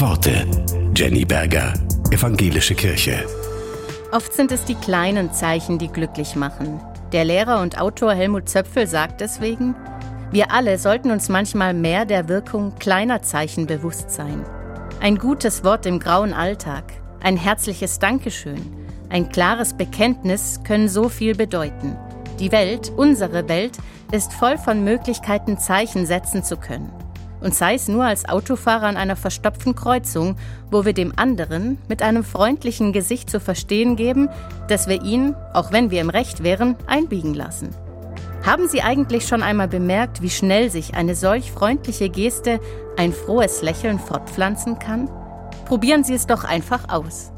Worte. Jenny Berger, Evangelische Kirche. Oft sind es die kleinen Zeichen, die glücklich machen. Der Lehrer und Autor Helmut Zöpfel sagt deswegen, wir alle sollten uns manchmal mehr der Wirkung kleiner Zeichen bewusst sein. Ein gutes Wort im grauen Alltag, ein herzliches Dankeschön, ein klares Bekenntnis können so viel bedeuten. Die Welt, unsere Welt, ist voll von Möglichkeiten, Zeichen setzen zu können. Und sei es nur als Autofahrer an einer verstopften Kreuzung, wo wir dem anderen mit einem freundlichen Gesicht zu verstehen geben, dass wir ihn, auch wenn wir im Recht wären, einbiegen lassen. Haben Sie eigentlich schon einmal bemerkt, wie schnell sich eine solch freundliche Geste ein frohes Lächeln fortpflanzen kann? Probieren Sie es doch einfach aus.